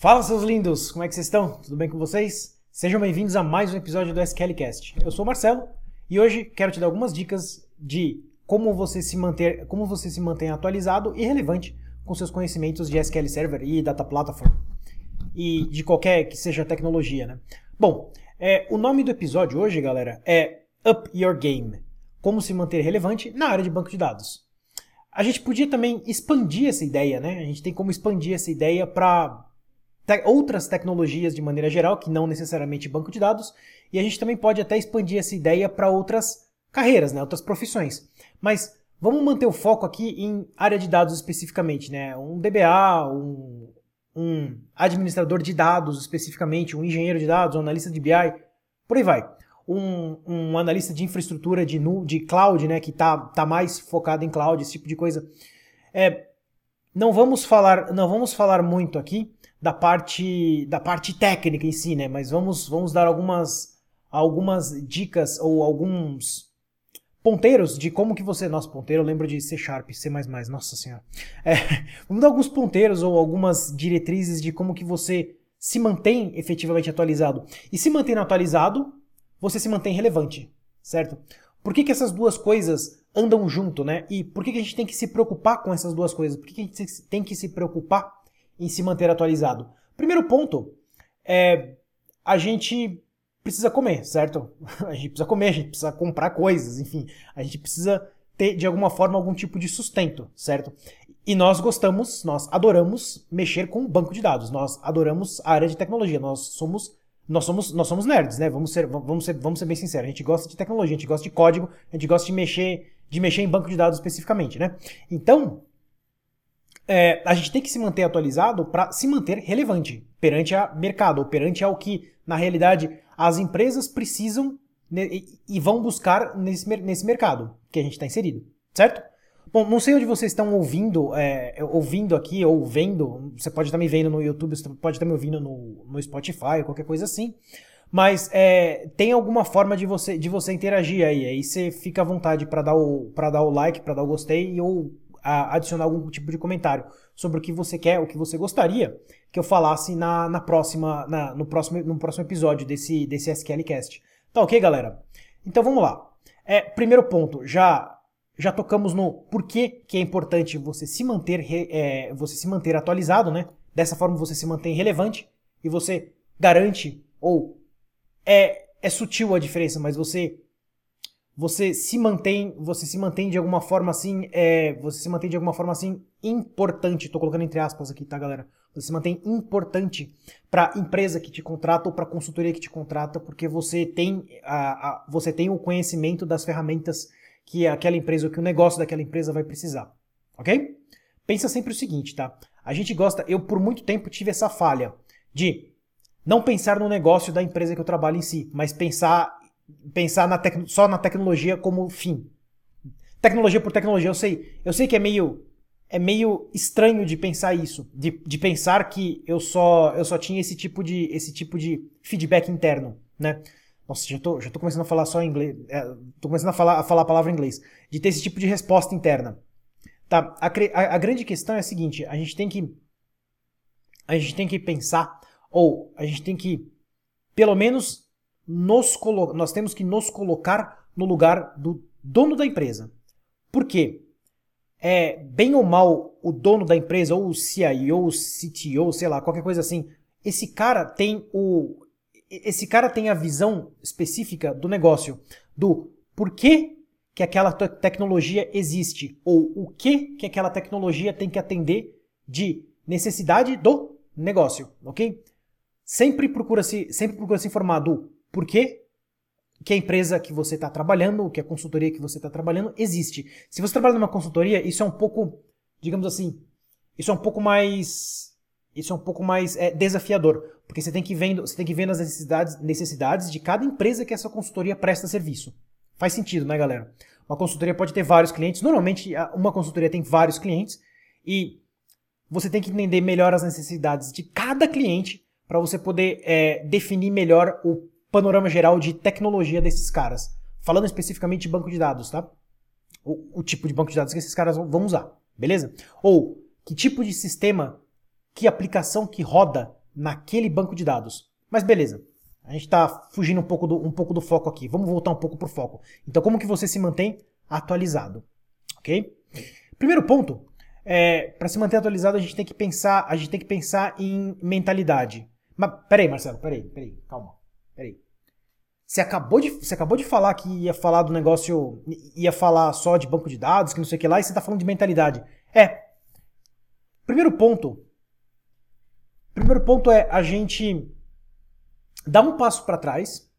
Fala, seus lindos! Como é que vocês estão? Tudo bem com vocês? Sejam bem-vindos a mais um episódio do SQLcast. Eu sou o Marcelo e hoje quero te dar algumas dicas de como você se manter, como você se mantém atualizado e relevante com seus conhecimentos de SQL Server e Data Platform e de qualquer que seja tecnologia, né? Bom, é, o nome do episódio hoje, galera, é Up Your Game. Como se manter relevante na área de banco de dados. A gente podia também expandir essa ideia, né? A gente tem como expandir essa ideia para te outras tecnologias de maneira geral, que não necessariamente banco de dados, e a gente também pode até expandir essa ideia para outras carreiras, né, outras profissões. Mas vamos manter o foco aqui em área de dados especificamente, né? Um DBA, um, um administrador de dados especificamente, um engenheiro de dados, um analista de BI, por aí vai. Um, um analista de infraestrutura de, nu, de cloud, né, que está tá mais focado em cloud, esse tipo de coisa. É, não vamos falar, não vamos falar muito aqui da parte da parte técnica em si, né? Mas vamos vamos dar algumas algumas dicas ou alguns ponteiros de como que você, nossa, ponteiro, eu lembro de C Sharp, C++, nossa senhora. É, vamos dar alguns ponteiros ou algumas diretrizes de como que você se mantém efetivamente atualizado. E se mantendo atualizado, você se mantém relevante, certo? Por que, que essas duas coisas andam junto, né? E por que, que a gente tem que se preocupar com essas duas coisas? Por que, que a gente tem que se preocupar em se manter atualizado? Primeiro ponto é a gente precisa comer, certo? A gente precisa comer, a gente precisa comprar coisas, enfim, a gente precisa ter de alguma forma algum tipo de sustento, certo? E nós gostamos, nós adoramos mexer com banco de dados, nós adoramos a área de tecnologia, nós somos nós somos, nós somos nerds, né? Vamos ser, vamos, ser, vamos ser bem sinceros. A gente gosta de tecnologia, a gente gosta de código, a gente gosta de mexer, de mexer em banco de dados especificamente, né? Então, é, a gente tem que se manter atualizado para se manter relevante perante a mercado, ou perante ao que, na realidade, as empresas precisam né, e vão buscar nesse, nesse mercado que a gente está inserido, certo? Bom, não sei onde vocês estão ouvindo, é, ouvindo aqui ou vendo. Você pode estar me vendo no YouTube, você pode estar me ouvindo no, no Spotify, qualquer coisa assim. Mas é, tem alguma forma de você, de você interagir aí. Aí você fica à vontade para dar, o, dar o like, para dar o gostei ou a, adicionar algum tipo de comentário sobre o que você quer, o que você gostaria que eu falasse na, na próxima, na, no, próximo, no próximo episódio desse, desse SQLcast. Tá ok, galera? Então vamos lá. É, primeiro ponto, já já tocamos no porquê que é importante você se manter é, você se manter atualizado, né? Dessa forma você se mantém relevante e você garante ou é é sutil a diferença, mas você você se mantém, você se mantém de alguma forma assim, é, você se mantém de alguma forma assim importante. Tô colocando entre aspas aqui, tá, galera? Você se mantém importante para empresa que te contrata ou para consultoria que te contrata, porque você tem a, a, você tem o conhecimento das ferramentas que aquela empresa ou que o negócio daquela empresa vai precisar, ok? Pensa sempre o seguinte, tá? A gente gosta, eu por muito tempo tive essa falha de não pensar no negócio da empresa que eu trabalho em si, mas pensar pensar na só na tecnologia como fim. Tecnologia por tecnologia, eu sei. Eu sei que é meio é meio estranho de pensar isso, de, de pensar que eu só eu só tinha esse tipo de esse tipo de feedback interno, né? Nossa, já tô, já tô começando a falar só inglês, é, tô começando a falar, a falar a palavra em inglês, de ter esse tipo de resposta interna. Tá, a, a, a grande questão é a seguinte, a gente tem que a gente tem que pensar ou a gente tem que pelo menos nos colo nós temos que nos colocar no lugar do dono da empresa. Por quê? É, bem ou mal, o dono da empresa, ou o CIO, o CTO, sei lá, qualquer coisa assim, esse cara tem o. Esse cara tem a visão específica do negócio, do porquê que aquela tecnologia existe, ou o que que aquela tecnologia tem que atender de necessidade do negócio, ok? Sempre procura se, sempre procura se informar do por que que a empresa que você está trabalhando, que a consultoria que você está trabalhando existe. Se você trabalha numa consultoria, isso é um pouco, digamos assim, isso é um pouco mais, isso é um pouco mais é, desafiador, porque você tem que vendo, você tem que ver as necessidades, necessidades de cada empresa que essa consultoria presta serviço. Faz sentido, né, galera? Uma consultoria pode ter vários clientes. Normalmente, uma consultoria tem vários clientes e você tem que entender melhor as necessidades de cada cliente para você poder é, definir melhor o panorama geral de tecnologia desses caras. Falando especificamente de banco de dados, tá? O, o tipo de banco de dados que esses caras vão usar, beleza? Ou que tipo de sistema, que aplicação que roda naquele banco de dados. Mas beleza, a gente está fugindo um pouco, do, um pouco do foco aqui. Vamos voltar um pouco para o foco. Então, como que você se mantém atualizado? Ok? Primeiro ponto, é, para se manter atualizado, a gente tem que pensar, a gente tem que pensar em mentalidade. Mas peraí, Marcelo, peraí, peraí, calma, peraí. Você acabou, de, você acabou de falar que ia falar do negócio, ia falar só de banco de dados, que não sei o que lá, e você está falando de mentalidade. É. Primeiro ponto. Primeiro ponto é a gente dar um passo para trás,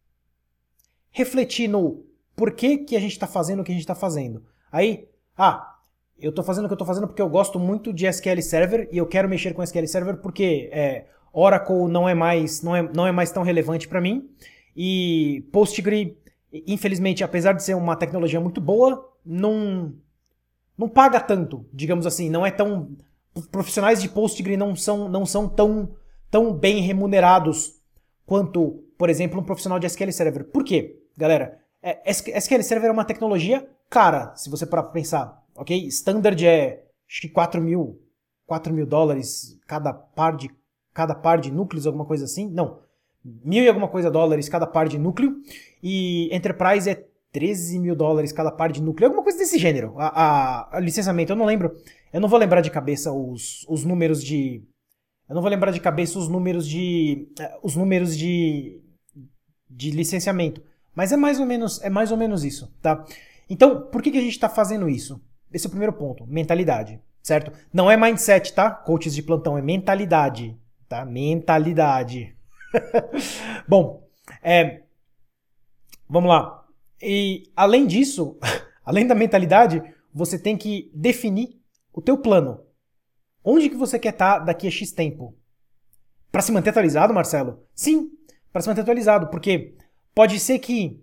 refletir no porquê que a gente está fazendo o que a gente está fazendo. Aí, ah, eu estou fazendo o que eu estou fazendo porque eu gosto muito de SQL Server e eu quero mexer com SQL Server porque é, Oracle não é mais não é, não é mais tão relevante para mim e Postgre, infelizmente, apesar de ser uma tecnologia muito boa, não não paga tanto, digamos assim, não é tão profissionais de Postgre não são não são tão tão bem remunerados quanto, por exemplo, um profissional de SQL Server. Por quê, galera? É, SQL Server é uma tecnologia cara, se você parar para pensar, ok? Standard é acho que 4 mil, 4 mil dólares cada par de cada par de núcleos, alguma coisa assim. Não, mil e alguma coisa dólares cada par de núcleo. E Enterprise é 13 mil dólares cada par de núcleo, alguma coisa desse gênero. A, a, a licenciamento, eu não lembro. Eu não vou lembrar de cabeça os, os números de, eu não vou lembrar de cabeça os números de. Eh, os números de. de licenciamento. Mas é mais ou menos, é mais ou menos isso, tá? Então, por que, que a gente está fazendo isso? Esse é o primeiro ponto, mentalidade, certo? Não é mindset, tá? Coaches de plantão, é mentalidade, tá? Mentalidade. Bom, é, vamos lá. E além disso, além da mentalidade, você tem que definir o teu plano. Onde que você quer estar tá daqui a X tempo? Para se manter atualizado, Marcelo? Sim, para se manter atualizado, porque pode ser que,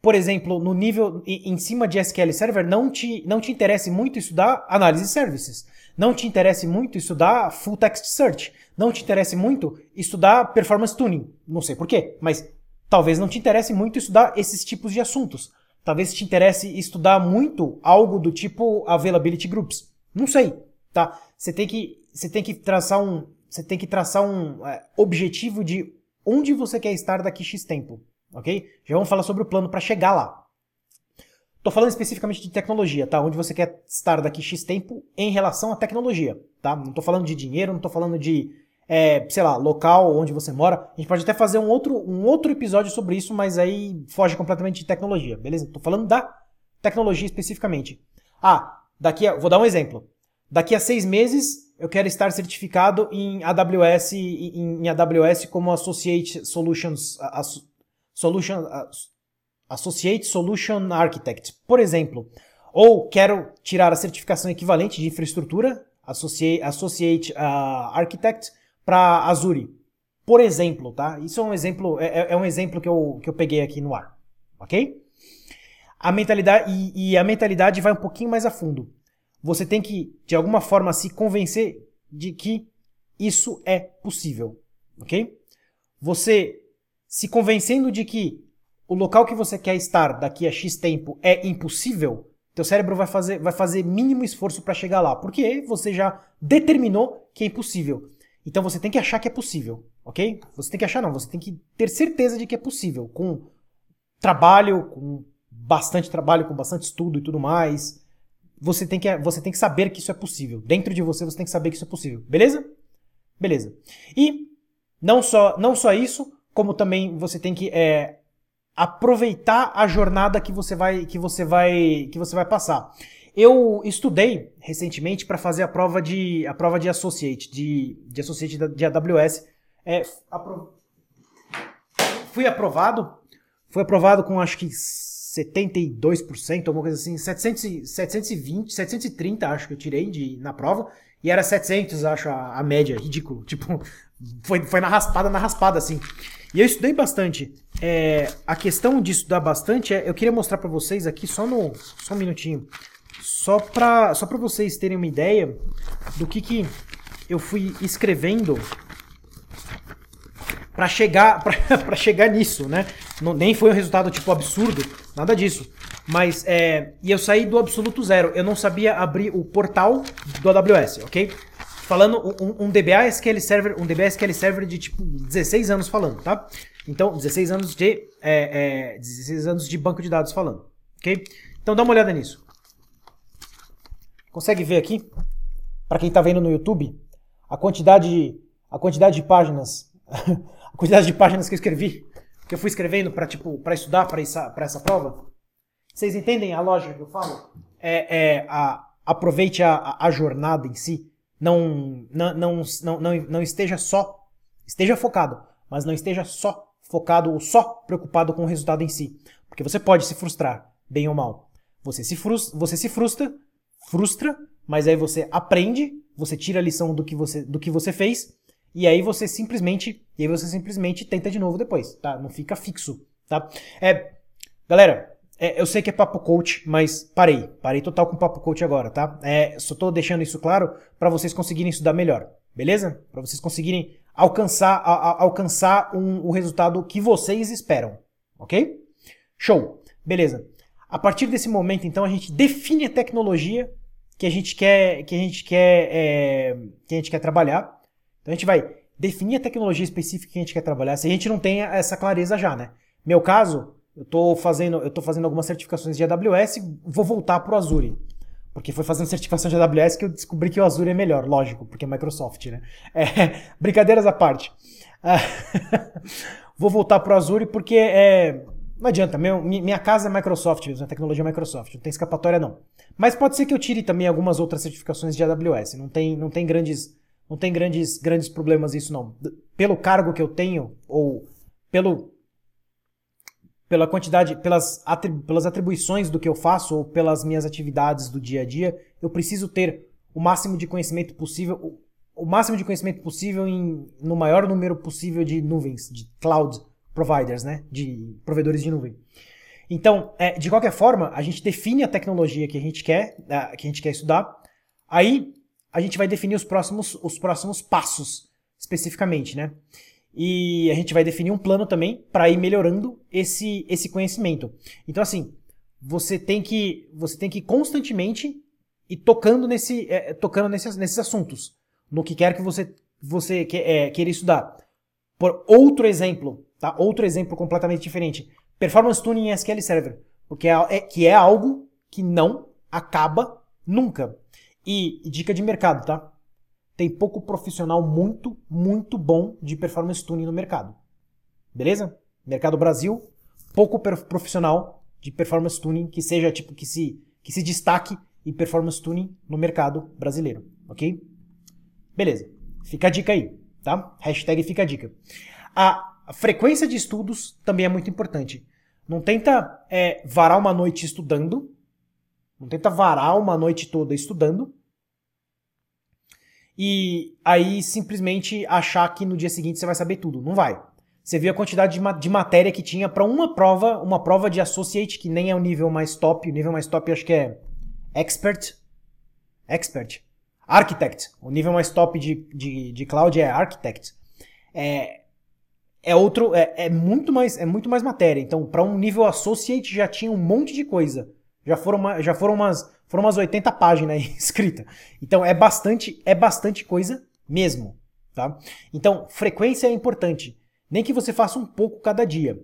por exemplo, no nível em cima de SQL Server não te, não te interesse muito estudar análise de services, não te interesse muito estudar full text search, não te interesse muito estudar performance tuning, não sei porquê, mas talvez não te interesse muito estudar esses tipos de assuntos. Talvez te interesse estudar muito algo do tipo availability groups. Não sei, tá? Você tem que, você tem que traçar um, você tem que traçar um é, objetivo de onde você quer estar daqui X tempo, ok? Já vamos falar sobre o plano para chegar lá. Tô falando especificamente de tecnologia, tá? Onde você quer estar daqui X tempo em relação à tecnologia, tá? Não tô falando de dinheiro, não tô falando de, é, sei lá, local onde você mora. A gente pode até fazer um outro, um outro episódio sobre isso, mas aí foge completamente de tecnologia, beleza? Tô falando da tecnologia especificamente. Ah, daqui a, vou dar um exemplo. Daqui a seis meses eu quero estar certificado em AWS, em, em AWS como Associate Solutions, Solution, Associate Solution Architect, por exemplo. Ou quero tirar a certificação equivalente de infraestrutura, Associate, Associate uh, Architect, para Azure. Por exemplo, tá? Isso é um exemplo, é, é, é, um exemplo que eu, que eu peguei aqui no ar, ok? A mentalidade, e, e a mentalidade vai um pouquinho mais a fundo você tem que, de alguma forma, se convencer de que isso é possível, ok? Você se convencendo de que o local que você quer estar daqui a X tempo é impossível, teu cérebro vai fazer, vai fazer mínimo esforço para chegar lá, porque você já determinou que é impossível. Então você tem que achar que é possível, ok? Você tem que achar, não, você tem que ter certeza de que é possível, com trabalho, com bastante trabalho, com bastante estudo e tudo mais, você tem, que, você tem que saber que isso é possível. Dentro de você, você tem que saber que isso é possível. Beleza? Beleza. E não só, não só isso, como também você tem que é, aproveitar a jornada que você vai, que você vai, que você vai passar. Eu estudei recentemente para fazer a prova de a prova de associate, de, de associate de AWS. É, apro... Fui aprovado, fui aprovado com acho que 72%, alguma coisa assim, 700, 720, 730 acho que eu tirei de, na prova, e era 700, acho, a, a média, ridículo, tipo, foi, foi na raspada, na raspada, assim. E eu estudei bastante. É, a questão de estudar bastante é, eu queria mostrar para vocês aqui, só no, só um minutinho, só para só pra vocês terem uma ideia do que que eu fui escrevendo para chegar para chegar nisso, né? Não, nem foi um resultado tipo absurdo, nada disso. Mas é, e eu saí do absoluto zero. Eu não sabia abrir o portal do AWS, ok? falando um, um DBA SQL Server, um DBA SQL Server de tipo 16 anos falando, tá? Então, 16 anos de é, é, 16 anos de banco de dados falando, ok? Então dá uma olhada nisso. Consegue ver aqui? Para quem está vendo no YouTube, a quantidade, a quantidade de páginas, a quantidade de páginas que eu escrevi, que eu fui escrevendo para tipo, para estudar para essa, essa prova. Vocês entendem a lógica que eu falo? É, é a, aproveite a, a, jornada em si. Não, não, não, não, não, não esteja só, esteja focado, mas não esteja só focado ou só preocupado com o resultado em si. Porque você pode se frustrar, bem ou mal. Você se frustra, você se frustra, frustra, mas aí você aprende, você tira a lição do que você, do que você fez, e aí você simplesmente, e aí você simplesmente tenta de novo depois, tá? Não fica fixo, tá? É, galera, é, eu sei que é papo coach, mas parei, parei total com papo coach agora, tá? É, só tô deixando isso claro para vocês conseguirem estudar melhor, beleza? Para vocês conseguirem alcançar, a, a, alcançar um, o resultado que vocês esperam, ok? Show, beleza. A partir desse momento, então, a gente define a tecnologia que a gente quer, que a gente quer, é, que a gente quer trabalhar. Então a gente vai definir a tecnologia específica que a gente quer trabalhar. Se a gente não tem essa clareza já, né? Meu caso, eu estou fazendo, eu tô fazendo algumas certificações de AWS, vou voltar para o Azure. Porque foi fazendo certificação de AWS que eu descobri que o Azure é melhor, lógico, porque é Microsoft, né? É, brincadeiras à parte. vou voltar para o Azure porque é, não adianta, meu, minha casa é Microsoft mesmo, a tecnologia é Microsoft, não tem escapatória não. Mas pode ser que eu tire também algumas outras certificações de AWS, não tem, não tem grandes não tem grandes, grandes problemas isso não. Pelo cargo que eu tenho ou pelo pela quantidade, pelas, pelas atribuições do que eu faço ou pelas minhas atividades do dia a dia, eu preciso ter o máximo de conhecimento possível, o, o máximo de conhecimento possível em, no maior número possível de nuvens, de cloud providers, né? De provedores de nuvem. Então, é, de qualquer forma, a gente define a tecnologia que a gente quer, é, que a gente quer estudar. Aí a gente vai definir os próximos, os próximos passos especificamente, né? E a gente vai definir um plano também para ir melhorando esse, esse conhecimento. Então, assim, você tem que você tem que constantemente ir tocando nesse é, tocando nesses, nesses assuntos, no que quer que você você que, é, queira estudar. Por outro exemplo, Tá? Outro exemplo completamente diferente. Performance Tuning em SQL Server. Porque é, é, que é algo que não acaba nunca. E, e dica de mercado, tá? Tem pouco profissional muito, muito bom de Performance Tuning no mercado. Beleza? Mercado Brasil, pouco profissional de Performance Tuning que seja tipo que se, que se destaque em Performance Tuning no mercado brasileiro. Ok? Beleza. Fica a dica aí, tá? Hashtag fica a dica. A a frequência de estudos também é muito importante. Não tenta é, varar uma noite estudando. Não tenta varar uma noite toda estudando. E aí simplesmente achar que no dia seguinte você vai saber tudo. Não vai. Você viu a quantidade de, de matéria que tinha para uma prova, uma prova de associate, que nem é o nível mais top. O nível mais top acho que é expert. Expert. Architect. O nível mais top de, de, de cloud é architect. É, é outro é, é, muito mais é muito mais matéria. Então, para um nível associate já tinha um monte de coisa. Já foram uma, já foram umas foram umas 80 páginas aí escrita. Então é bastante é bastante coisa mesmo, tá? Então, frequência é importante. Nem que você faça um pouco cada dia,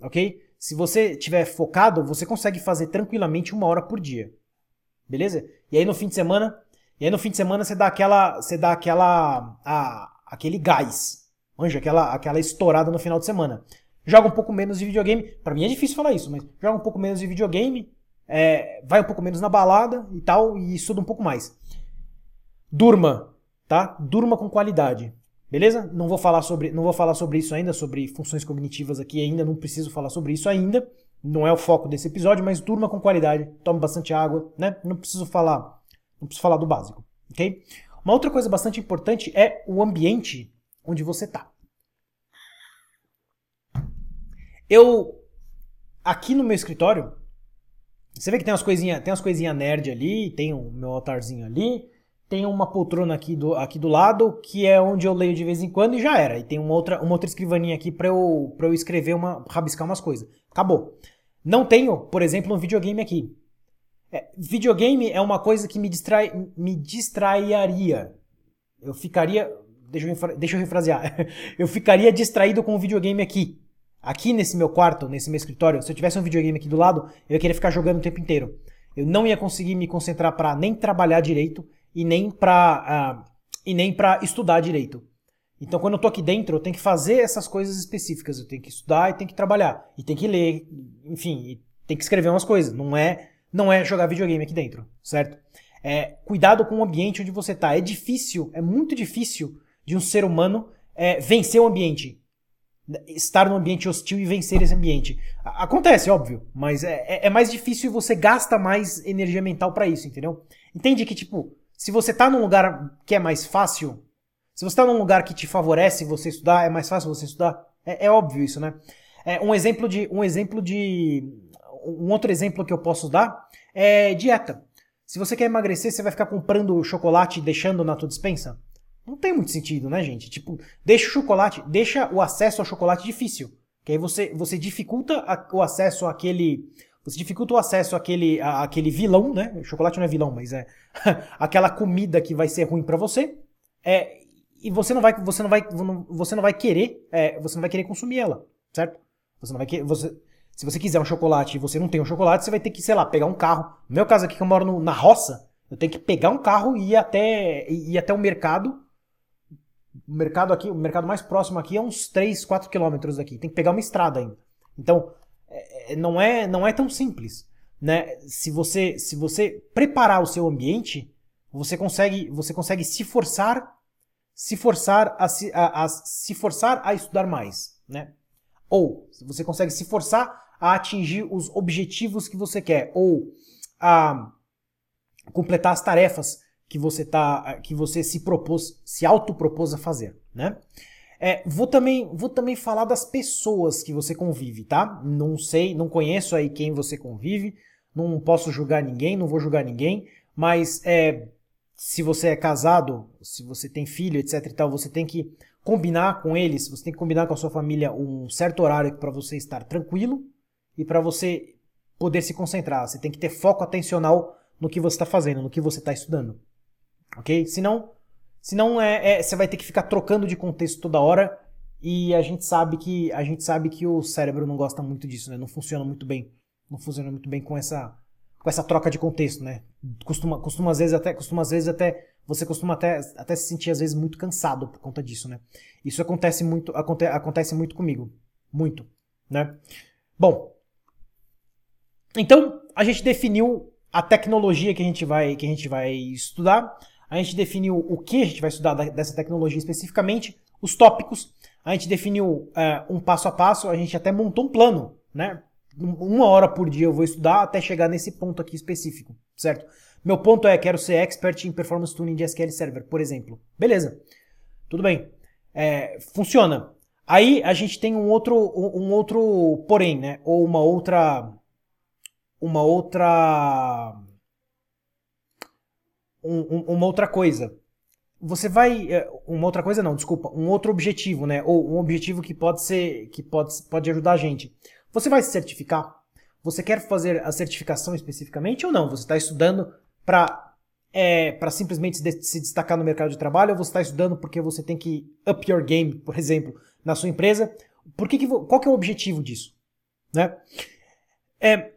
OK? Se você tiver focado, você consegue fazer tranquilamente uma hora por dia. Beleza? E aí no fim de semana, e aí no fim de semana você dá aquela você dá aquela a, aquele gás, Manja, aquela, aquela estourada no final de semana. Joga um pouco menos de videogame. Para mim é difícil falar isso, mas joga um pouco menos de videogame, é, vai um pouco menos na balada e tal, e estuda um pouco mais. Durma, tá? Durma com qualidade. Beleza? Não vou falar sobre, não vou falar sobre isso ainda, sobre funções cognitivas aqui ainda, não preciso falar sobre isso ainda. Não é o foco desse episódio, mas durma com qualidade, tome bastante água, né? Não preciso falar, não preciso falar do básico, OK? Uma outra coisa bastante importante é o ambiente onde você está. Eu, aqui no meu escritório, você vê que tem umas coisinhas tem umas coisinha nerd ali, tem o meu altarzinho ali, tem uma poltrona aqui do, aqui do lado, que é onde eu leio de vez em quando e já era. E tem uma outra, uma outra escrivaninha aqui para eu, pra eu escrever, uma, rabiscar umas coisas. Acabou. Não tenho, por exemplo, um videogame aqui. É, videogame é uma coisa que me, distrai, me distraiaria eu ficaria. Deixa eu, deixa eu refrasear. eu ficaria distraído com o videogame aqui. Aqui nesse meu quarto, nesse meu escritório, se eu tivesse um videogame aqui do lado, eu ia querer ficar jogando o tempo inteiro. Eu não ia conseguir me concentrar para nem trabalhar direito e nem para uh, e nem para estudar direito. Então, quando eu tô aqui dentro, eu tenho que fazer essas coisas específicas. Eu tenho que estudar e tenho que trabalhar. E tenho que ler, enfim, tem que escrever umas coisas. Não é, não é jogar videogame aqui dentro, certo? É, cuidado com o ambiente onde você está. É difícil, é muito difícil de um ser humano é, vencer o ambiente. Estar num ambiente hostil e vencer esse ambiente. Acontece, óbvio, mas é, é, é mais difícil e você gasta mais energia mental para isso, entendeu? Entende que, tipo, se você tá num lugar que é mais fácil, se você tá num lugar que te favorece você estudar, é mais fácil você estudar. É, é óbvio isso, né? É, um exemplo de. Um exemplo de. Um outro exemplo que eu posso dar é dieta. Se você quer emagrecer, você vai ficar comprando chocolate e deixando na tua dispensa? Não tem muito sentido, né, gente? Tipo, deixa o chocolate, deixa o acesso ao chocolate difícil. Que aí você, você dificulta a, o acesso àquele. Você dificulta o acesso àquele, à, àquele vilão, né? Chocolate não é vilão, mas é aquela comida que vai ser ruim para você. É, e você não vai, você não vai, você não vai querer, é, você não vai querer consumir ela, certo? Você não vai querer, você, se você quiser um chocolate e você não tem um chocolate, você vai ter que, sei lá, pegar um carro. No meu caso aqui, que eu moro no, na roça, eu tenho que pegar um carro e ir até, ir até o mercado. O mercado aqui, o mercado mais próximo aqui é uns 3, 4 quilômetros daqui. Tem que pegar uma estrada ainda. Então, é, é, não, é, não é tão simples. Né? Se, você, se você preparar o seu ambiente, você consegue, você consegue se forçar se forçar a, se, a, a se forçar a estudar mais. Né? Ou você consegue se forçar a atingir os objetivos que você quer ou a completar as tarefas que você tá, que você se propôs, se autopropôs a fazer, né? É, vou também, vou também falar das pessoas que você convive, tá? Não sei, não conheço aí quem você convive, não posso julgar ninguém, não vou julgar ninguém, mas é, se você é casado, se você tem filho, etc e tal, você tem que combinar com eles, você tem que combinar com a sua família um certo horário para você estar tranquilo e para você poder se concentrar. Você tem que ter foco atencional no que você está fazendo, no que você está estudando. Ok? Senão, senão é, é, você vai ter que ficar trocando de contexto toda hora e a gente sabe que a gente sabe que o cérebro não gosta muito disso, né? Não funciona muito bem, não funciona muito bem com essa com essa troca de contexto, né? Costuma, costuma às vezes até, costuma às vezes até você costuma até, até se sentir às vezes muito cansado por conta disso, né? Isso acontece muito, aconte, acontece muito comigo, muito, né? Bom, então, a gente definiu a tecnologia que a gente vai, que a gente vai estudar, a gente definiu o que a gente vai estudar dessa tecnologia especificamente, os tópicos, a gente definiu é, um passo a passo, a gente até montou um plano, né? Uma hora por dia eu vou estudar até chegar nesse ponto aqui específico, certo? Meu ponto é, quero ser expert em performance tuning de SQL Server, por exemplo. Beleza, tudo bem. É, funciona. Aí a gente tem um outro, um outro porém, né? Ou uma outra uma outra um, uma outra coisa. Você vai é, uma outra coisa não, desculpa, um outro objetivo, né? Ou um objetivo que pode ser que pode pode ajudar a gente. Você vai se certificar? Você quer fazer a certificação especificamente ou não? Você está estudando para é, para simplesmente se destacar no mercado de trabalho ou você está estudando porque você tem que up your game, por exemplo, na sua empresa? Por que que, qual que é o objetivo disso? Né? É,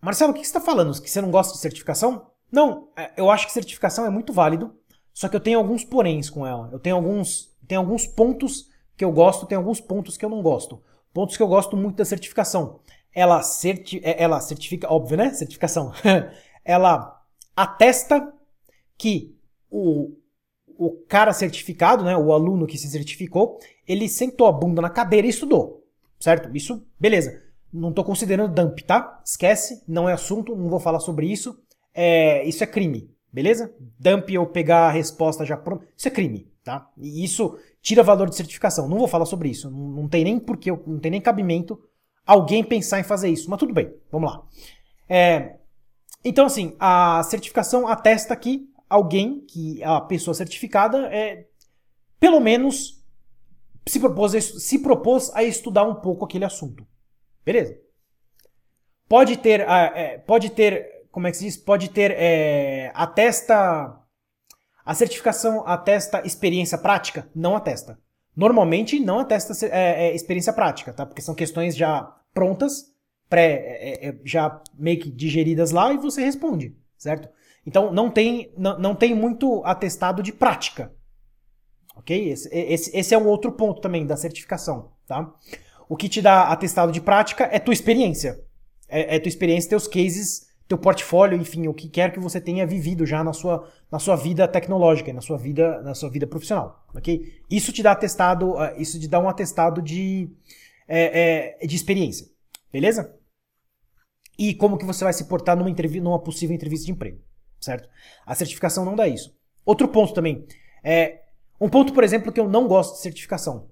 Marcelo, o que você está falando? Que você não gosta de certificação? Não, é, eu acho que certificação é muito válido, só que eu tenho alguns poréns com ela. Eu tenho alguns, tenho alguns pontos que eu gosto, tenho alguns pontos que eu não gosto. Pontos que eu gosto muito da certificação. Ela, certi é, ela certifica, óbvio, né? Certificação. ela atesta que o, o cara certificado, né, o aluno que se certificou, ele sentou a bunda na cadeira e estudou. Certo? Isso, beleza. Não estou considerando dump, tá? Esquece, não é assunto, não vou falar sobre isso. É, isso é crime, beleza? Dump ou pegar a resposta já pronta, isso é crime, tá? E isso tira valor de certificação. Não vou falar sobre isso, não, não tem nem porquê, não tem nem cabimento alguém pensar em fazer isso. Mas tudo bem, vamos lá. É, então, assim, a certificação atesta que alguém, que a pessoa certificada, é pelo menos se propôs, se propôs a estudar um pouco aquele assunto. Beleza. Pode ter, é, pode ter, como é que se diz? Pode ter, é, atesta, A certificação atesta experiência prática? Não atesta. Normalmente não atesta é, é, experiência prática, tá? Porque são questões já prontas, pré, é, é, já meio que digeridas lá e você responde, certo? Então não tem, não, não tem muito atestado de prática. Ok? Esse, esse, esse é um outro ponto também da certificação, tá? O que te dá atestado de prática é tua experiência. É, é tua experiência, teus cases, teu portfólio, enfim, o que quer que você tenha vivido já na sua, na sua vida tecnológica, na sua vida, na sua vida profissional, ok? Isso te dá atestado, uh, isso te dá um atestado de, é, é, de experiência, beleza? E como que você vai se portar numa, numa possível entrevista de emprego, certo? A certificação não dá isso. Outro ponto também, é um ponto, por exemplo, que eu não gosto de certificação,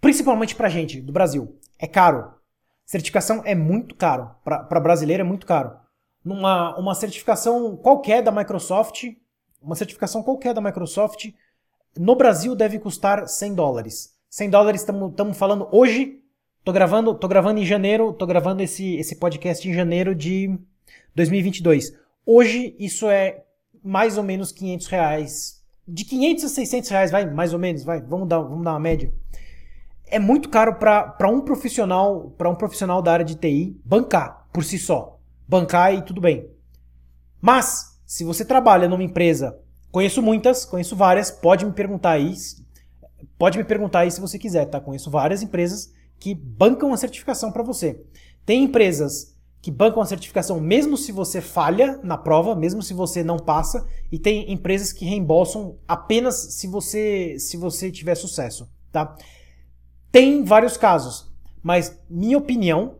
principalmente pra gente do Brasil, é caro. Certificação é muito caro, para brasileiro é muito caro numa uma certificação qualquer da Microsoft, uma certificação qualquer da Microsoft, no Brasil deve custar 100 dólares. 100 dólares estamos falando hoje, tô gravando, tô gravando em janeiro, tô gravando esse, esse podcast em janeiro de 2022. Hoje isso é mais ou menos 500 reais. De 500 a 600 reais, vai, mais ou menos, vai, vamos dar, vamos dar uma média. É muito caro para um profissional, para um profissional da área de TI bancar por si só bancar e tudo bem. Mas, se você trabalha numa empresa, conheço muitas, conheço várias, pode me perguntar aí, pode me perguntar aí se você quiser, tá? Conheço várias empresas que bancam a certificação para você. Tem empresas que bancam a certificação mesmo se você falha na prova, mesmo se você não passa, e tem empresas que reembolsam apenas se você se você tiver sucesso, tá? Tem vários casos, mas minha opinião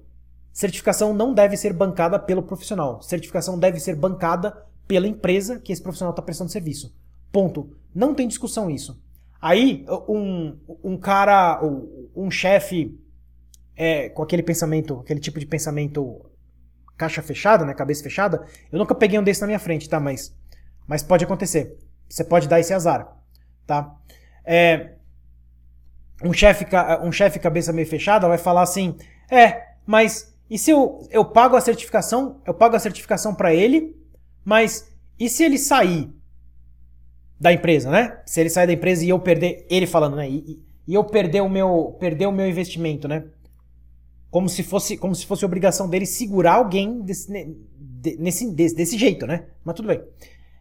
Certificação não deve ser bancada pelo profissional. Certificação deve ser bancada pela empresa que esse profissional está prestando serviço. Ponto. Não tem discussão isso. Aí, um, um cara, um chefe é, com aquele pensamento, aquele tipo de pensamento caixa fechada, né, cabeça fechada, eu nunca peguei um desse na minha frente, tá? Mas, mas pode acontecer. Você pode dar esse azar, tá? É, um chefe um chefe cabeça meio fechada vai falar assim, é, mas e se eu, eu pago a certificação, eu pago a certificação para ele, mas e se ele sair da empresa, né? Se ele sair da empresa e eu perder, ele falando, né? E, e eu perder o meu, perder o meu investimento, né? Como se fosse, como se fosse obrigação dele segurar alguém desse, nesse, desse, desse jeito, né? Mas tudo bem.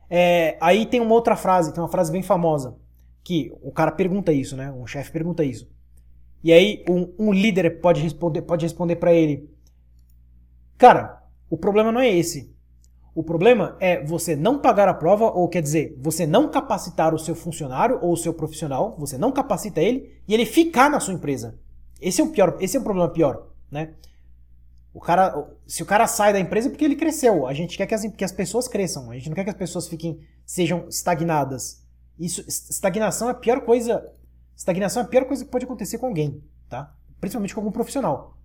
É, aí tem uma outra frase, tem uma frase bem famosa, que o cara pergunta isso, né? Um chefe pergunta isso. E aí um, um líder pode responder, pode responder para ele: Cara, o problema não é esse. O problema é você não pagar a prova, ou quer dizer, você não capacitar o seu funcionário ou o seu profissional, você não capacita ele e ele ficar na sua empresa. Esse é o pior, esse é o problema pior, né? O cara, se o cara sai da empresa é porque ele cresceu. A gente quer que as, que as pessoas cresçam. A gente não quer que as pessoas fiquem sejam estagnadas. Isso, estagnação é a pior coisa. Estagnação é a pior coisa que pode acontecer com alguém, tá? Principalmente com algum profissional.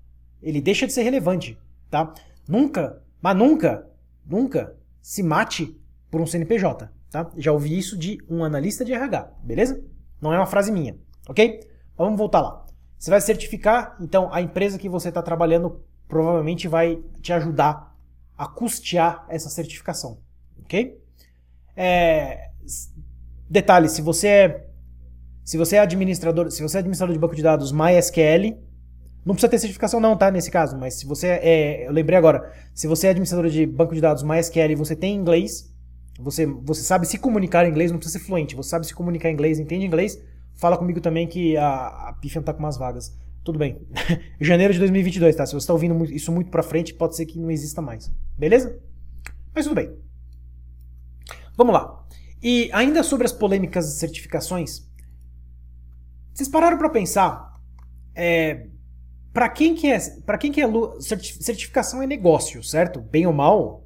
Ele deixa de ser relevante tá? Nunca, mas nunca, nunca se mate por um CNPJ, tá? Já ouvi isso de um analista de RH, beleza? Não é uma frase minha, ok? Vamos voltar lá. Você vai certificar, então a empresa que você está trabalhando provavelmente vai te ajudar a custear essa certificação, ok? É... Detalhe, se você é se você é administrador, se você é administrador de banco de dados MySQL, não precisa ter certificação não, tá? Nesse caso, mas se você é, eu lembrei agora, se você é administrador de banco de dados MySQL e você tem inglês, você, você sabe se comunicar em inglês, não precisa ser fluente, você sabe se comunicar em inglês, entende inglês, fala comigo também que a, a Pifian tá com umas vagas. Tudo bem. Janeiro de 2022, tá? Se você está ouvindo isso muito pra frente, pode ser que não exista mais. Beleza? Mas tudo bem. Vamos lá. E ainda sobre as polêmicas de certificações, vocês pararam para pensar é, para quem que é, para quem que é certificação é negócio, certo? Bem ou mal,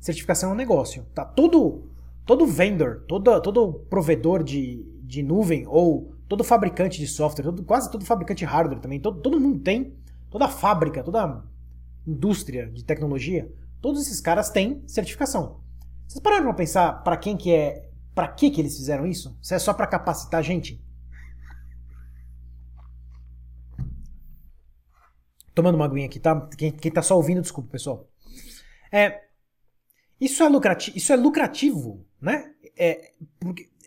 certificação é um negócio, tá? Todo todo vendor, todo todo provedor de, de nuvem ou todo fabricante de software, todo, quase todo fabricante de hardware também, todo, todo mundo tem, toda fábrica, toda indústria de tecnologia, todos esses caras têm certificação. Vocês pararam para pensar para quem que é, para que que eles fizeram isso? Se é só para capacitar gente? Tomando uma aguinha aqui, tá? Quem, quem tá só ouvindo, desculpa, pessoal. É, isso é lucrativo, isso é lucrativo, né? É,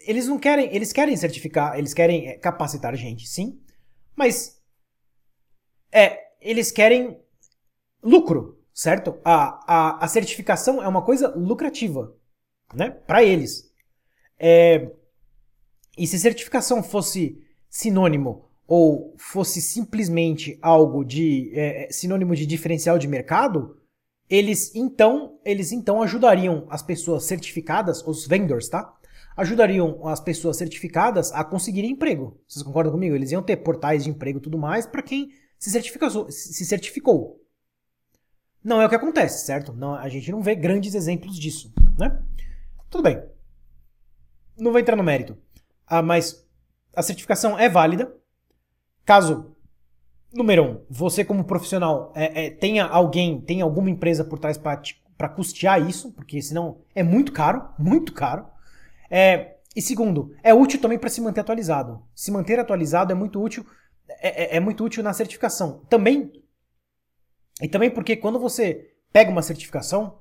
eles não querem, eles querem certificar, eles querem é, capacitar gente, sim, mas é, eles querem lucro, certo? A, a, a certificação é uma coisa lucrativa, né? Para eles. É, e se certificação fosse sinônimo ou fosse simplesmente algo de é, é sinônimo de diferencial de mercado, eles então eles então ajudariam as pessoas certificadas, os vendors, tá? Ajudariam as pessoas certificadas a conseguirem emprego. Vocês concordam comigo? Eles iam ter portais de emprego e tudo mais para quem se certificou, se certificou. Não é o que acontece, certo? Não, a gente não vê grandes exemplos disso, né? Tudo bem. Não vou entrar no mérito. Ah, mas a certificação é válida. Caso, número um, você como profissional é, é, tenha alguém, tenha alguma empresa por trás para custear isso, porque senão é muito caro, muito caro. É, e segundo, é útil também para se manter atualizado. Se manter atualizado é muito útil, é, é, é muito útil na certificação. Também e também porque quando você pega uma certificação,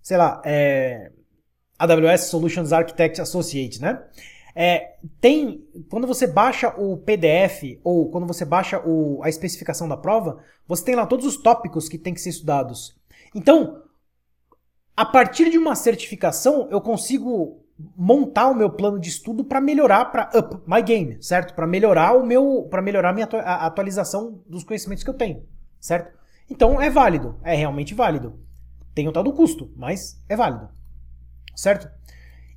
sei lá, é, AWS Solutions Architect Associate, né? É, tem quando você baixa o PDF ou quando você baixa o, a especificação da prova, você tem lá todos os tópicos que tem que ser estudados. Então, a partir de uma certificação, eu consigo montar o meu plano de estudo para melhorar, para up my game, certo? Para melhorar o meu, para melhorar a minha a atualização dos conhecimentos que eu tenho, certo? Então é válido, é realmente válido. Tem o tal do custo, mas é válido. Certo?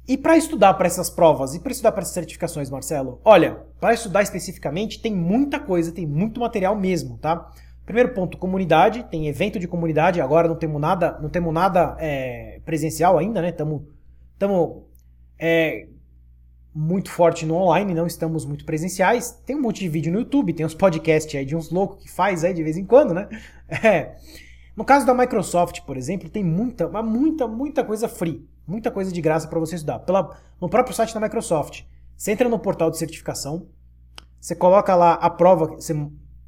E para estudar para essas provas e para estudar para essas certificações, Marcelo? Olha, para estudar especificamente tem muita coisa, tem muito material mesmo, tá? Primeiro ponto, comunidade, tem evento de comunidade, agora não temos nada, não temos nada é, presencial ainda, né? Estamos é, muito forte no online, não estamos muito presenciais. Tem um monte de vídeo no YouTube, tem uns podcasts aí de uns loucos que faz aí de vez em quando, né? É. No caso da Microsoft, por exemplo, tem muita, muita, muita coisa free, muita coisa de graça para você estudar. Pela, no próprio site da Microsoft, você entra no portal de certificação, você coloca lá a prova, você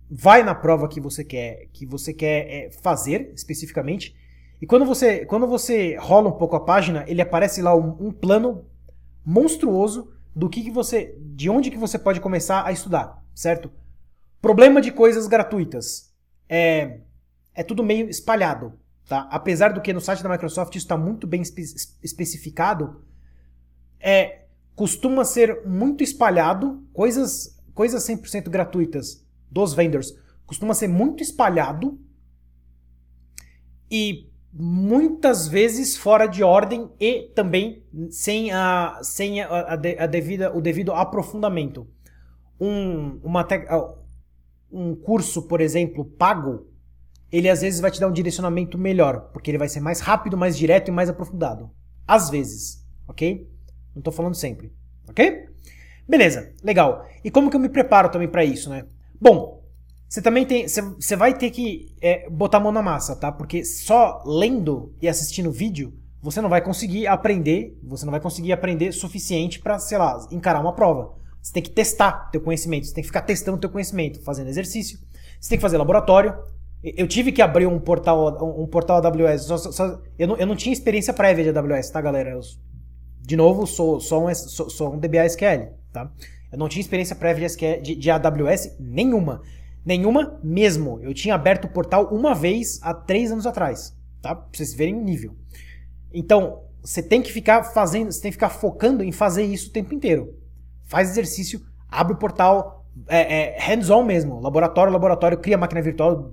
vai na prova que você quer, que você quer é, fazer especificamente, e quando você, quando você rola um pouco a página, ele aparece lá um, um plano monstruoso do que, que você, de onde que você pode começar a estudar, certo? Problema de coisas gratuitas. É, é tudo meio espalhado, tá? Apesar do que no site da Microsoft isso está muito bem espe especificado, é, costuma ser muito espalhado, coisas, coisas 100% gratuitas dos vendors, costuma ser muito espalhado e muitas vezes fora de ordem e também sem, a, sem a, a, a devida, o devido aprofundamento. Um, uma um curso, por exemplo, pago, ele às vezes vai te dar um direcionamento melhor, porque ele vai ser mais rápido, mais direto e mais aprofundado. Às vezes, ok? Não estou falando sempre, ok? Beleza, legal. E como que eu me preparo também para isso, né? Bom, você também tem. Você vai ter que é, botar a mão na massa, tá? Porque só lendo e assistindo vídeo, você não vai conseguir aprender. Você não vai conseguir aprender suficiente para, sei lá, encarar uma prova. Você tem que testar teu conhecimento. Você tem que ficar testando teu conhecimento, fazendo exercício. Você tem que fazer laboratório. Eu tive que abrir um portal, um portal AWS. Só, só, eu, não, eu não tinha experiência prévia de AWS, tá, galera? Eu, de novo, sou, sou, um, sou, sou um DBA SQL, tá? Eu não tinha experiência prévia de, de, de AWS nenhuma. Nenhuma mesmo. Eu tinha aberto o portal uma vez há três anos atrás, tá? Pra vocês verem o nível. Então, você tem que ficar fazendo, você tem que ficar focando em fazer isso o tempo inteiro. Faz exercício, abre o portal, é, é hands-on mesmo. Laboratório, laboratório, cria máquina virtual,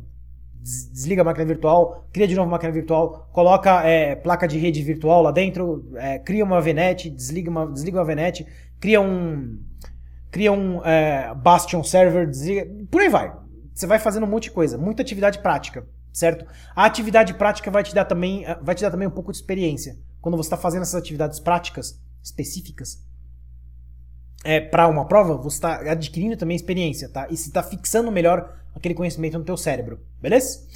desliga a máquina virtual, cria de novo a máquina virtual, coloca é, placa de rede virtual lá dentro, é, cria uma VNet, desliga uma, desliga uma VNet, cria um cria um é, Bastion server, desliga, por aí vai. Você vai fazendo um monte de coisa, muita atividade prática, certo? A atividade prática vai te dar também, eh, vai te dar também um pouco de experiência. Quando você está fazendo essas atividades práticas específicas é, para uma prova, você está adquirindo também experiência, tá? E você está fixando melhor aquele conhecimento no teu cérebro, beleza?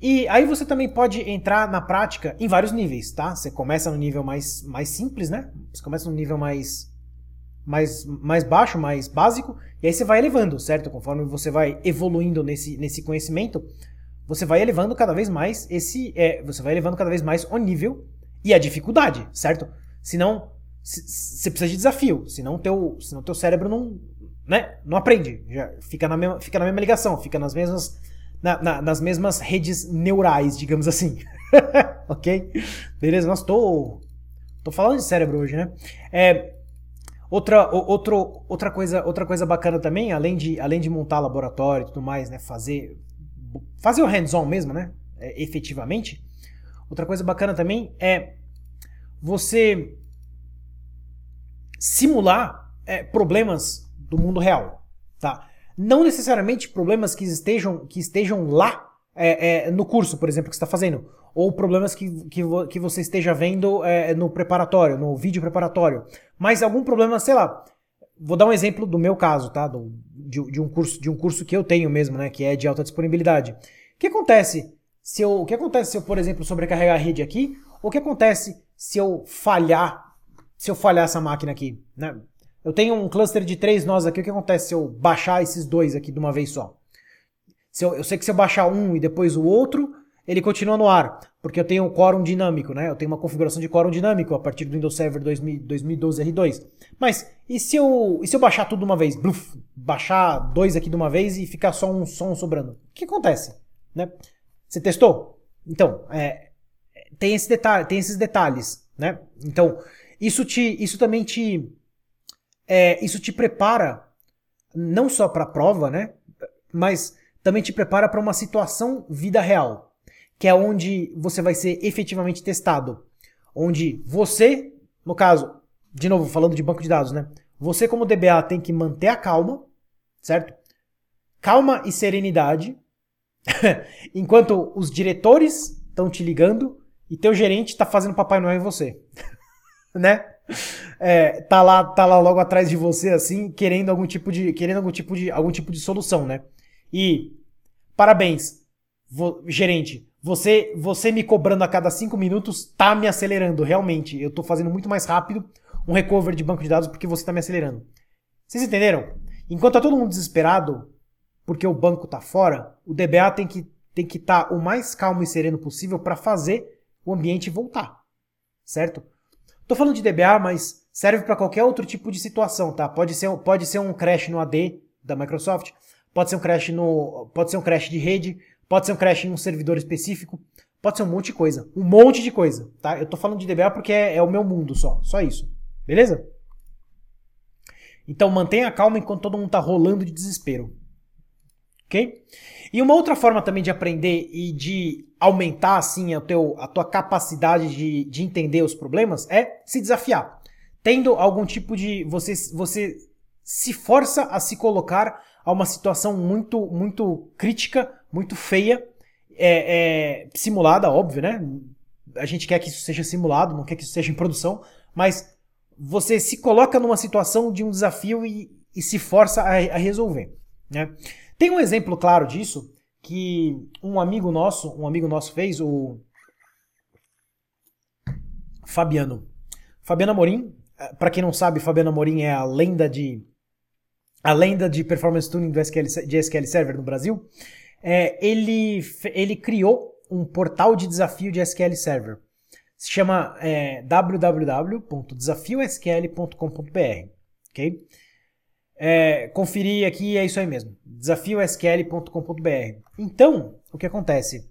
E aí você também pode entrar na prática em vários níveis, tá? Você começa no nível mais, mais simples, né? Você começa no nível mais mais, mais baixo, mais básico, e aí você vai elevando, certo? Conforme você vai evoluindo nesse, nesse conhecimento, você vai elevando cada vez mais esse. É, você vai elevando cada vez mais o nível e a dificuldade, certo? Senão, você precisa de desafio, senão teu, senão teu cérebro não, né, não aprende, já fica na mesma, fica na mesma ligação, fica nas mesmas, na, na, nas mesmas redes neurais, digamos assim. ok? Beleza? Nossa, tô, tô falando de cérebro hoje, né? É, outra, outro, outra, coisa, outra coisa bacana também, além de, além de montar laboratório e tudo mais, né? Fazer, fazer o hands-on mesmo, né? É, efetivamente. Outra coisa bacana também é você simular é, problemas do mundo real, tá? Não necessariamente problemas que estejam, que estejam lá é, é, no curso, por exemplo, que você está fazendo, ou problemas que, que, que você esteja vendo é, no preparatório, no vídeo preparatório, mas algum problema, sei lá. Vou dar um exemplo do meu caso, tá? Do, de, de, um curso, de um curso que eu tenho mesmo, né? Que é de alta disponibilidade. O que acontece se eu, o que acontece se eu, por exemplo, sobrecarregar a rede aqui? O que acontece se eu falhar se eu falhar essa máquina aqui, né? Eu tenho um cluster de três nós aqui, o que acontece se eu baixar esses dois aqui de uma vez só? Se eu, eu sei que se eu baixar um e depois o outro, ele continua no ar, porque eu tenho um quórum dinâmico, né? Eu tenho uma configuração de quórum dinâmico a partir do Windows Server 2000, 2012 R2. Mas e se eu, e se eu baixar tudo de uma vez? Bluf, baixar dois aqui de uma vez e ficar só um som sobrando? O que acontece? Né? Você testou? Então, é, tem, esse detalhe, tem esses detalhes, né? Então, isso te, isso também te, é, isso te prepara não só para a prova, né? Mas também te prepara para uma situação vida real, que é onde você vai ser efetivamente testado, onde você, no caso, de novo falando de banco de dados, né? Você como DBA tem que manter a calma, certo? Calma e serenidade, enquanto os diretores estão te ligando e teu gerente está fazendo Papai Noel em você. Né? É, tá lá, tá lá logo atrás de você assim, querendo algum tipo de, querendo algum tipo de, algum tipo de solução, né? E parabéns, vo, gerente. Você, você me cobrando a cada cinco minutos tá me acelerando, realmente. Eu tô fazendo muito mais rápido um recover de banco de dados porque você tá me acelerando. Vocês entenderam? Enquanto tá todo mundo desesperado porque o banco tá fora, o DBA tem que tem que estar tá o mais calmo e sereno possível para fazer o ambiente voltar. Certo? Tô falando de DBA, mas serve para qualquer outro tipo de situação, tá? Pode ser, pode ser um crash no AD da Microsoft, pode ser um crash no, pode ser um crash de rede, pode ser um crash em um servidor específico, pode ser um monte de coisa, um monte de coisa, tá? Eu tô falando de DBA porque é, é o meu mundo só, só isso, beleza? Então mantenha calma enquanto todo mundo tá rolando de desespero, ok? E uma outra forma também de aprender e de aumentar assim a, teu, a tua capacidade de, de entender os problemas é se desafiar. Tendo algum tipo de. Você, você se força a se colocar a uma situação muito, muito crítica, muito feia, é, é, simulada, óbvio, né? A gente quer que isso seja simulado, não quer que isso seja em produção, mas você se coloca numa situação de um desafio e, e se força a, a resolver. Né? Tem um exemplo claro disso que um amigo nosso, um amigo nosso fez, o Fabiano. Fabiano Amorim, eh, para quem não sabe, Fabiano Amorim é a lenda de a lenda de performance tuning do SQL, de SQL Server no Brasil. É, ele, ele criou um portal de desafio de SQL Server. Se chama é, www.desafiosql.com.br. ok? É, conferir aqui, é isso aí mesmo. desafiosql.com.br. Então, o que acontece?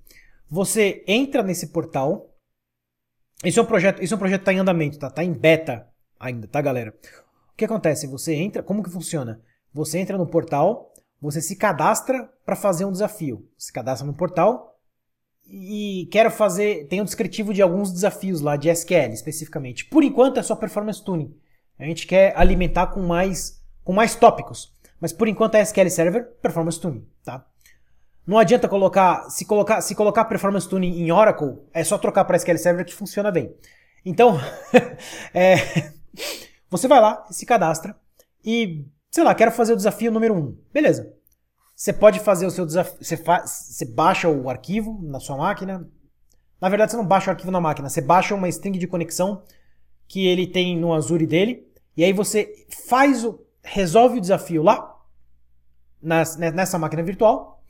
Você entra nesse portal. Esse é um projeto, esse é um projeto está em andamento, tá? Tá em beta ainda, tá, galera? O que acontece? Você entra, como que funciona? Você entra no portal, você se cadastra para fazer um desafio. Se cadastra no portal e quero fazer, tem um descritivo de alguns desafios lá de SQL especificamente. Por enquanto é só performance tuning. A gente quer alimentar com mais com mais tópicos. Mas por enquanto é SQL Server Performance Tuning, tá? Não adianta colocar, se colocar, se colocar Performance Tuning em Oracle, é só trocar para SQL Server que funciona bem. Então, é, você vai lá, se cadastra e, sei lá, quero fazer o desafio número 1. Um. Beleza. Você pode fazer o seu desafio, você, você baixa o arquivo na sua máquina. Na verdade, você não baixa o arquivo na máquina, você baixa uma string de conexão que ele tem no Azure dele, e aí você faz o, resolve o desafio lá, nessa máquina virtual.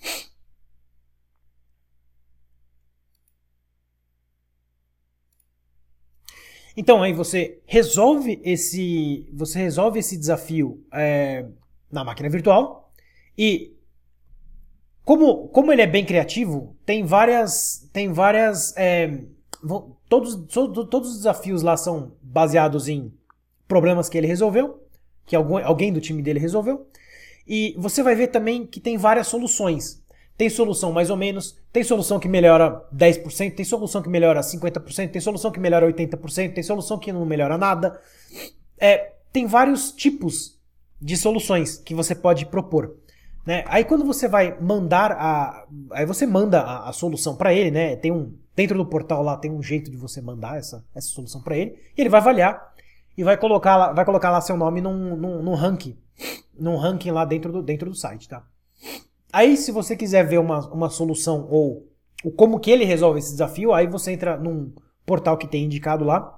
Então aí você resolve esse, você resolve esse desafio é, na máquina virtual e como, como ele é bem criativo, tem várias, tem várias, é, todos, todos os desafios lá são baseados em problemas que ele resolveu, que algum, alguém do time dele resolveu, e você vai ver também que tem várias soluções. Tem solução mais ou menos, tem solução que melhora 10%, tem solução que melhora 50%, tem solução que melhora 80%, tem solução que não melhora nada. É, tem vários tipos de soluções que você pode propor. Né? Aí quando você vai mandar a. Aí você manda a, a solução para ele, né? Tem um. Dentro do portal lá tem um jeito de você mandar essa, essa solução para ele. E ele vai avaliar e vai colocar lá, vai colocar lá seu nome num, num, num ranking. Num ranking lá dentro do, dentro do site, tá? Aí, se você quiser ver uma, uma solução ou, ou como que ele resolve esse desafio, aí você entra num portal que tem indicado lá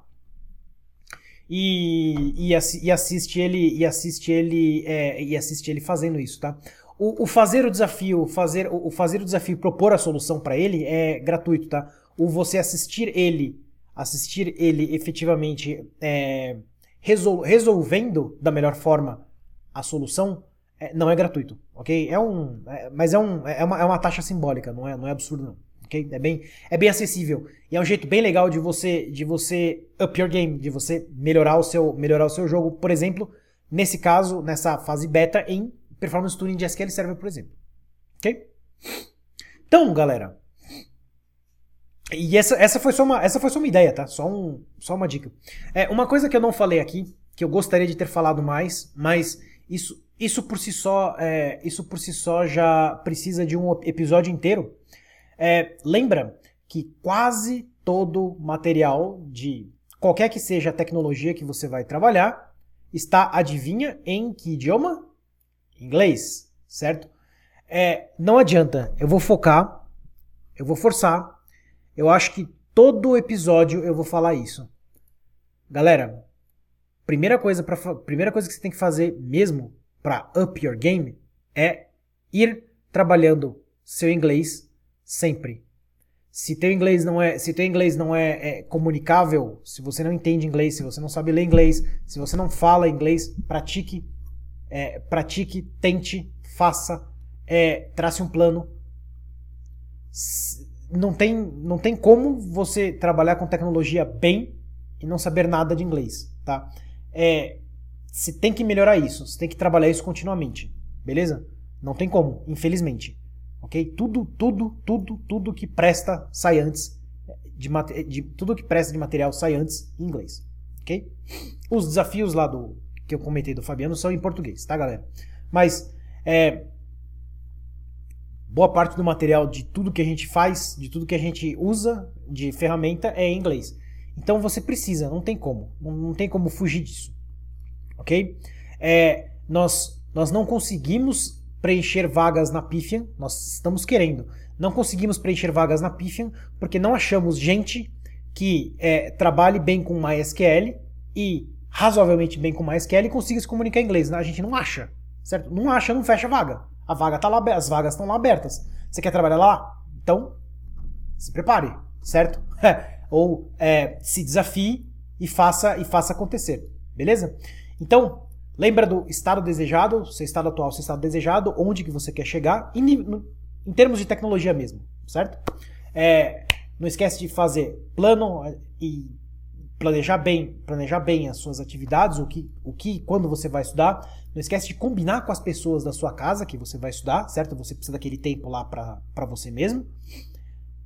e, e, e assiste ele e assiste ele é, e assiste ele fazendo isso, tá? O, o, fazer o desafio, fazer o, fazer o desafio, propor a solução para ele é gratuito, tá? O você assistir ele, assistir ele efetivamente é, resol, resolvendo da melhor forma a solução é, não é gratuito, ok? É um, é, mas é, um, é, uma, é uma taxa simbólica, não é, não é absurdo não, ok? É bem, é bem acessível e é um jeito bem legal de você, de você up your game, de você melhorar o seu, melhorar o seu jogo, por exemplo, nesse caso, nessa fase beta em performance tuning de SQL Server, por exemplo, ok? Então, galera, e essa, essa, foi só uma, essa foi só uma ideia, tá? Só, um, só uma dica. É, uma coisa que eu não falei aqui, que eu gostaria de ter falado mais, mas isso isso por si só, é, isso por si só já precisa de um episódio inteiro. É, lembra que quase todo material de qualquer que seja a tecnologia que você vai trabalhar está, adivinha, em que idioma? Inglês, certo? É, não adianta, eu vou focar, eu vou forçar. Eu acho que todo episódio eu vou falar isso. Galera, primeira coisa, pra, primeira coisa que você tem que fazer mesmo para up your game é ir trabalhando seu inglês sempre. Se teu inglês não é, se teu inglês não é, é, comunicável, se você não entende inglês, se você não sabe ler inglês, se você não fala inglês, pratique, é, pratique, tente, faça, é, trace um plano. Não tem, não tem como você trabalhar com tecnologia bem e não saber nada de inglês, tá? É, você tem que melhorar isso, você tem que trabalhar isso continuamente, beleza? Não tem como, infelizmente. Ok? Tudo, tudo, tudo, tudo que presta sai antes de, de tudo que presta de material sai antes em inglês, ok? Os desafios lá do que eu comentei do Fabiano são em português, tá, galera? Mas é, boa parte do material de tudo que a gente faz, de tudo que a gente usa de ferramenta é em inglês. Então você precisa, não tem como, não, tem como fugir disso ok? É, nós, nós não conseguimos preencher vagas na Pifian, nós estamos querendo. Não conseguimos preencher vagas na Pifian porque não achamos gente que é, trabalhe bem com MySQL e razoavelmente bem com MySQL e consiga se comunicar em inglês. A gente não acha, certo? Não acha, não fecha vaga. A vaga tá lá, as vagas estão lá abertas. Você quer trabalhar lá? Então, se prepare, certo? Ou é, se desafie e faça e faça acontecer, beleza? Então, lembra do estado desejado, seu estado atual, seu estado desejado, onde que você quer chegar, em, em termos de tecnologia mesmo, certo? É, não esquece de fazer plano e planejar bem, planejar bem as suas atividades, o que, o que, quando você vai estudar. Não esquece de combinar com as pessoas da sua casa que você vai estudar, certo? Você precisa daquele tempo lá para você mesmo,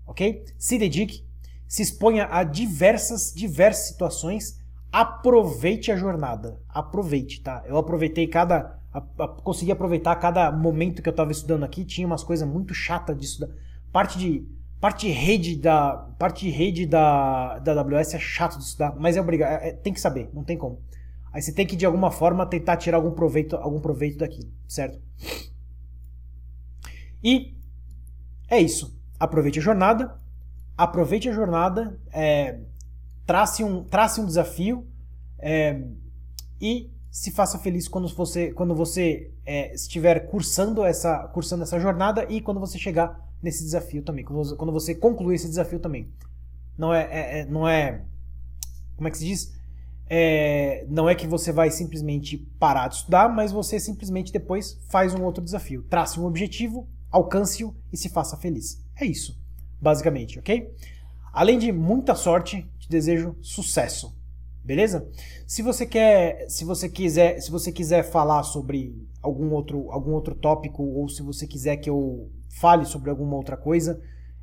ok? Se dedique, se exponha a diversas, diversas situações aproveite a jornada. Aproveite, tá? Eu aproveitei cada. A, a, consegui aproveitar cada momento que eu estava estudando aqui. Tinha umas coisas muito chatas de estudar. Parte de. Parte de rede da. Parte de rede da, da AWS é chato de estudar, mas é obrigado. É, tem que saber, não tem como. Aí você tem que de alguma forma tentar tirar algum proveito, algum proveito daquilo, certo? E é isso. Aproveite a jornada. Aproveite a jornada. É, trace um, trace um desafio é, e se faça feliz quando você, quando você é, estiver cursando essa, cursando essa jornada e quando você chegar nesse desafio também, quando você, concluir esse desafio também. Não é, é, é não é como é que se diz? É, não é que você vai simplesmente parar de estudar, mas você simplesmente depois faz um outro desafio. Trace um objetivo, alcance-o e se faça feliz. É isso, basicamente, ok? Além de muita sorte, te desejo sucesso. Beleza? Se você quer, se você quiser, se você quiser falar sobre algum outro, algum outro tópico ou se você quiser que eu fale sobre alguma outra coisa,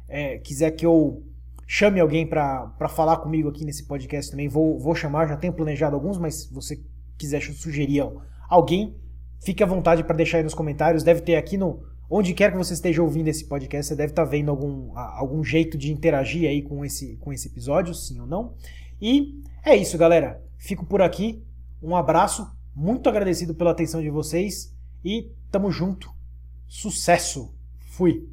é, quiser que eu chame alguém para falar comigo aqui nesse podcast também, vou, vou chamar, já tenho planejado alguns, mas se você quiser sugerir alguém, fique à vontade para deixar aí nos comentários. Deve ter aqui no. Onde quer que você esteja ouvindo esse podcast, você deve estar tá vendo algum, algum jeito de interagir aí com esse, com esse episódio, sim ou não. E é isso, galera. Fico por aqui. Um abraço. Muito agradecido pela atenção de vocês. E tamo junto. Sucesso. Fui.